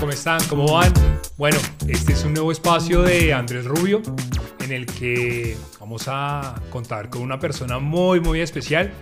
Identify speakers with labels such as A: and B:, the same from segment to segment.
A: ¿cómo están? ¿Cómo van? Bueno, este es un nuevo espacio de Andrés Rubio en el que vamos a contar con una persona muy, muy especial.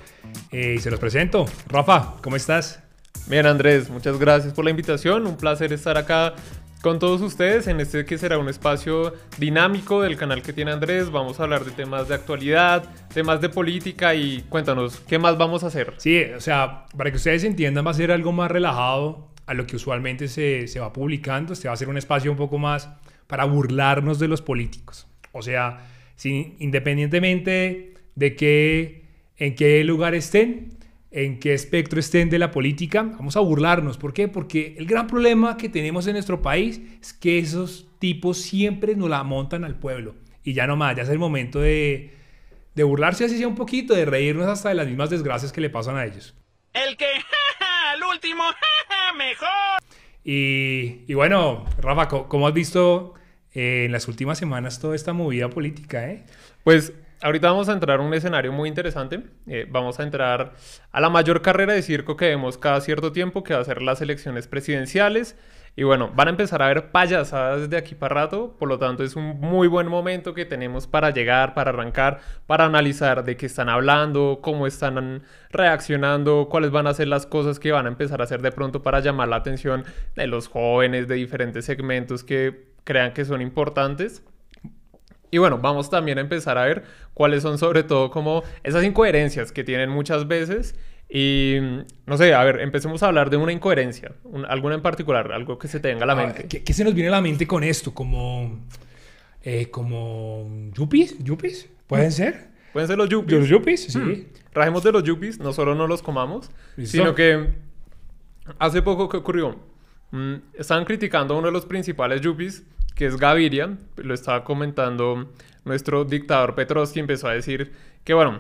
A: Eh, y se los presento. Rafa, ¿cómo estás?
B: Bien, Andrés, muchas gracias por la invitación. Un placer estar acá con todos ustedes en este que será un espacio dinámico del canal que tiene Andrés. Vamos a hablar de temas de actualidad, temas de política y cuéntanos, ¿qué más vamos a hacer?
A: Sí, o sea, para que ustedes entiendan, va a ser algo más relajado a lo que usualmente se, se va publicando. Este va a ser un espacio un poco más para burlarnos de los políticos. O sea, sin, independientemente de qué, en qué lugar estén, en qué espectro estén de la política, vamos a burlarnos. ¿Por qué? Porque el gran problema que tenemos en nuestro país es que esos tipos siempre nos la montan al pueblo. Y ya no más, ya es el momento de, de burlarse así sea un poquito, de reírnos hasta de las mismas desgracias que le pasan a ellos.
C: El que, el último, mejor.
A: Y, y bueno, Rafa, ¿cómo has visto eh, en las últimas semanas toda esta movida política? Eh?
B: Pues ahorita vamos a entrar a un escenario muy interesante. Eh, vamos a entrar a la mayor carrera de circo que vemos cada cierto tiempo, que va a ser las elecciones presidenciales. Y bueno, van a empezar a ver payasadas de aquí para rato, por lo tanto es un muy buen momento que tenemos para llegar, para arrancar, para analizar de qué están hablando, cómo están reaccionando, cuáles van a ser las cosas que van a empezar a hacer de pronto para llamar la atención de los jóvenes de diferentes segmentos que crean que son importantes. Y bueno, vamos también a empezar a ver cuáles son sobre todo como esas incoherencias que tienen muchas veces. Y no sé, a ver, empecemos a hablar de una incoherencia, un- alguna en particular, algo que se te venga a la
A: Ah,
B: mente.
A: ¿Qué, qué se nos viene a la mente con esto? ¿Como, eh, como yuppies? ¿Yuppies? ¿Pueden ser?
B: Pueden ser los
A: ¿Los
B: yuppies.
A: yuppies? Sí.
B: Hmm. Rajemos de los yuppies, no solo no los comamos,
A: Listo.
B: sino que hace poco que ocurrió, Mm, estaban criticando a uno de los principales yuppies, que es Gaviria, lo estaba comentando nuestro dictador Petrovsky, empezó a decir que bueno,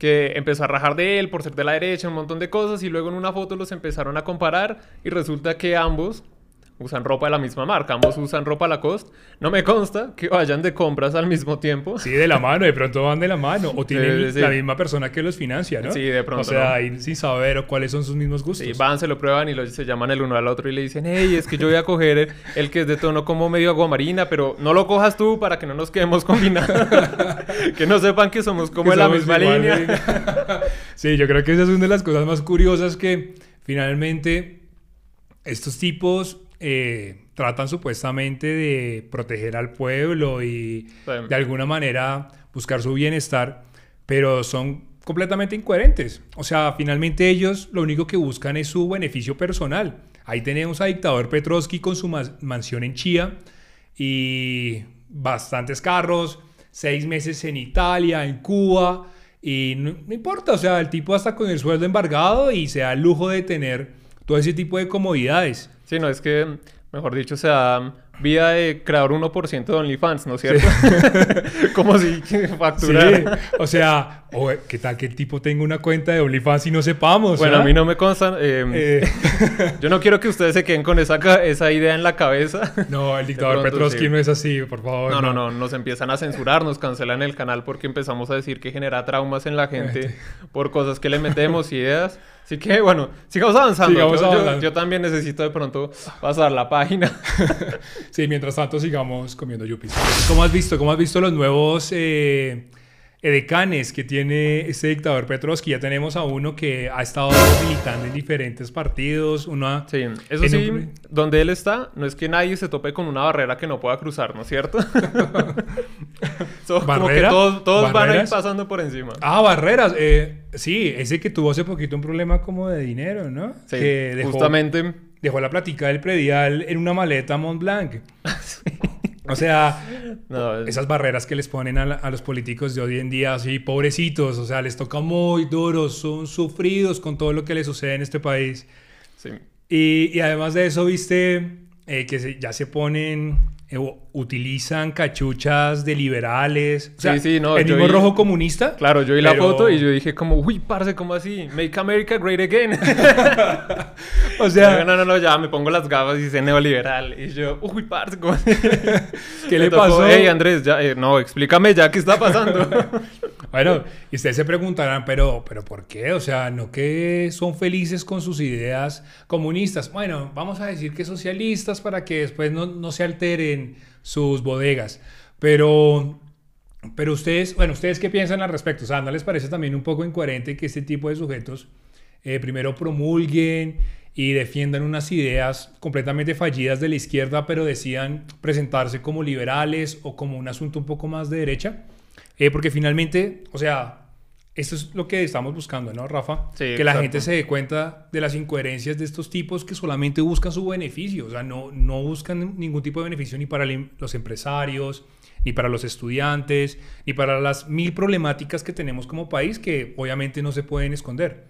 B: que empezó a rajar de él por ser de la derecha, un montón de cosas, y luego en una foto los empezaron a comparar y resulta que ambos usan ropa de la misma marca, ambos usan ropa Lacoste. No me consta que vayan de compras al mismo tiempo.
A: Sí, de la mano, de pronto van de la mano. O tienen
B: sí, sí.
A: la misma persona que los financia, ¿no?
B: Sí, de pronto,
A: O sea,
B: ¿no?
A: sin saber o cuáles son sus mismos gustos.
B: Sí, van, se lo prueban y lo- se llaman el uno al otro y le dicen, hey, es que yo voy a coger el, que es de tono como medio aguamarina, pero no lo cojas tú para que no nos quedemos combinados. que no sepan que somos como
A: Que
B: de la
A: somos
B: misma
A: igual,
B: línea.
A: sí, yo creo que esa es una de las cosas más curiosas que finalmente estos tipos eh, tratan supuestamente de proteger al pueblo y de alguna manera buscar su bienestar, pero son completamente incoherentes. O sea, finalmente ellos lo único que buscan es su beneficio personal. Ahí tenemos a dictador Petrovsky con su mansión en Chía y bastantes carros, seis meses en Italia, en Cuba, y no, no importa, o sea, el tipo hasta con el sueldo embargado y se da el lujo de tener todo ese tipo de comodidades.
B: Sí, no, es que, mejor dicho, se da vida de creador 1% de OnlyFans, ¿no es cierto? como si
A: Sí,
B: facturara.
A: o sea, o, ¿qué tal que el tipo tenga una cuenta de OnlyFans y no sepamos?
B: Bueno, a mí no me consta. eh,
A: Eh,
B: Yo no quiero que ustedes se queden con esa, idea en la cabeza.
A: no, el dictador
B: pronto
A: Petrovsky
B: sí.
A: no es así, por favor.
B: No, no, no, nos empiezan a censurar, nos cancelan el canal porque empezamos a decir que genera traumas en la gente por cosas que le metemos, ideas. Así que bueno, sigamos avanzando.
A: Sigamos
B: yo, yo-
A: avanzando.
B: yo también necesito de pronto pasar la página.
A: Sí, mientras tanto sigamos comiendo yuppies. ¿Cómo has visto? ¿Cómo has visto los nuevos eh, edecanes que tiene este dictador Petrovsky? Ya tenemos a uno que ha estado militando en diferentes partidos, una...
B: Sí, eso sí,
A: un-
B: donde él está, no es que nadie se tope con una barrera que no pueda cruzar, ¿no es cierto? So, como que todos, todos van a ir pasando por encima.
A: Ah, Barreras. eh, sí, ese que tuvo hace poquito un problema como de dinero, ¿no?
B: Sí,
A: que dejó,
B: justamente.
A: dejó la plática del predial en una maleta a Mont Blanc. O sea,
B: No,
A: esas barreras que les ponen a, la- a los políticos de hoy en día, así, pobrecitos, o sea, les toca muy duro, son sufridos con todo lo que les sucede en este país.
B: sí.
A: Y, y además de eso, viste eh, que se- ya se ponen, utilizan cachuchas de liberales. O sea,
B: Sí, sí, no,
A: el mismo
B: vi-
A: rojo comunista.
B: Claro, yo vi la foto y yo dije como, uy, parce, ¿cómo así? Make America Great Again.
A: O sea,
B: no, no, no, ya me pongo las gafas y dice neoliberal. Y yo, uy, parce, ¿cómo así?
A: ¿Qué le
B: tocó,
A: pasó?
B: Hey, Andrés, ya, eh, no, explícame ya qué está pasando.
A: Bueno, y ustedes se preguntarán, pero, pero ¿por qué? O sea, ¿no que son felices con sus ideas comunistas? Bueno, vamos a decir que socialistas para que después no, no se alteren sus bodegas. Pero, pero ustedes, bueno, ¿ustedes qué piensan al respecto? O sea, ¿no les parece también un poco incoherente que este tipo de sujetos eh, primero promulguen y defiendan unas ideas completamente fallidas de la izquierda, pero decían presentarse como liberales o como un asunto un poco más de derecha? Eh, porque finalmente, o sea, esto es lo que estamos buscando, ¿no, Rafa?
B: Sí,
A: que la
B: exacto.
A: gente se dé cuenta de las incoherencias de estos tipos que solamente buscan su beneficio, o sea, no, no buscan ningún tipo de beneficio ni para el- los empresarios, ni para los estudiantes, ni para las mil problemáticas que tenemos como país que obviamente no se pueden esconder.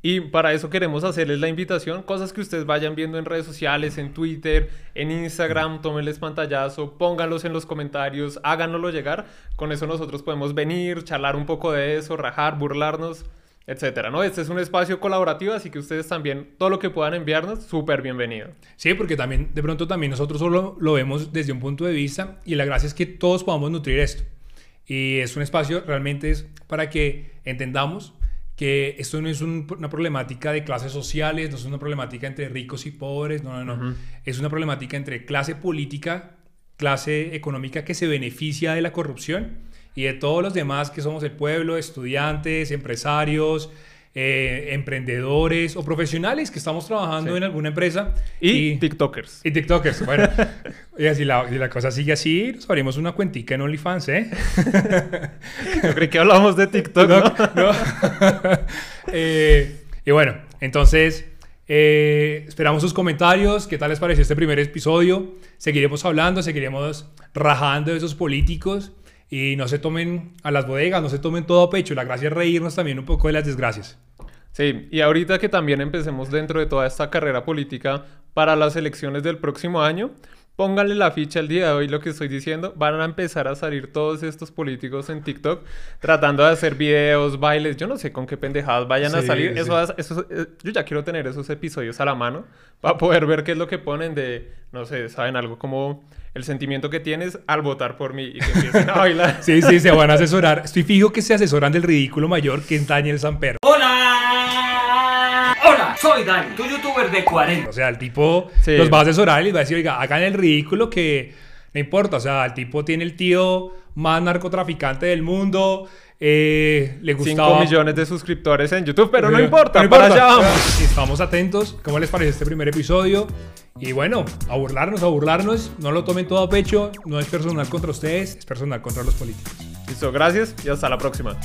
B: Y para eso queremos hacerles la invitación, cosas que ustedes vayan viendo en redes sociales, en Twitter, en Instagram, tómenles pantallazo, pónganlos en los comentarios, háganoslo llegar. Con eso nosotros podemos venir, charlar un poco de eso, rajar, burlarnos, etcétera, ¿no? Este es un espacio colaborativo, así que ustedes también, todo lo que puedan enviarnos, súper bienvenido.
A: Sí, porque también, de pronto también nosotros solo lo vemos desde un punto de vista y la gracia es que todos podamos nutrir esto. Y es un espacio realmente es para que entendamos que esto no es un- una problemática de clases sociales, no es una problemática entre ricos y pobres, no, no, no. Es una problemática entre clase política, clase económica que se beneficia de la corrupción y de todos los demás que somos el pueblo, estudiantes, empresarios, eh, emprendedores o profesionales que estamos trabajando
B: Sí.
A: en alguna empresa
B: Y, TikTokers.
A: y TikTokers. Bueno, oiga, si la, si la cosa sigue así, nos abrimos una cuentica en OnlyFans, ¿eh?
B: Yo creí que hablábamos de TikTok, ¿no?
A: No. Eh, y bueno, entonces eh, esperamos sus comentarios. ¿Qué tal les pareció este primer episodio? Seguiremos hablando, seguiremos rajando de esos políticos. Y no se tomen a las bodegas, no se tomen todo a pecho. La gracia es reírnos también un poco de las desgracias.
B: Sí, y ahorita que también empecemos dentro de toda esta carrera política para las elecciones del próximo año, pónganle la ficha el día de hoy lo que estoy diciendo. Van a empezar a salir todos estos políticos en TikTok tratando de hacer videos, bailes, yo no sé con qué pendejadas vayan a salir.
A: sí.
B: Eso, eso- eh, yo ya quiero tener esos episodios a la mano para poder ver qué es lo que ponen de, no sé, saben algo como el sentimiento que tienes al votar por mí y que empiecen a bailar.
A: Sí, sí, se van a asesorar. Estoy fijo que se asesoran del ridículo mayor que es Daniel Samper.
D: ¡Hola! Soy Dani, tu youtuber de 40.
A: O sea, el tipo
B: Sí.
A: los va a asesorar y les va a decir, oiga, hagan el ridículo que no importa. O sea, el tipo tiene el tío más narcotraficante del mundo. eh, le
B: 5
A: gustaba...
B: millones de suscriptores en YouTube, pero no importa,
A: no
B: para
A: importa.
B: allá vamos.
A: Estamos atentos. ¿Cómo les parece este primer episodio? Y bueno, a burlarnos, a burlarnos. No lo tomen todo a pecho. No es personal contra ustedes, es personal contra los políticos.
B: Listo, gracias y hasta la próxima.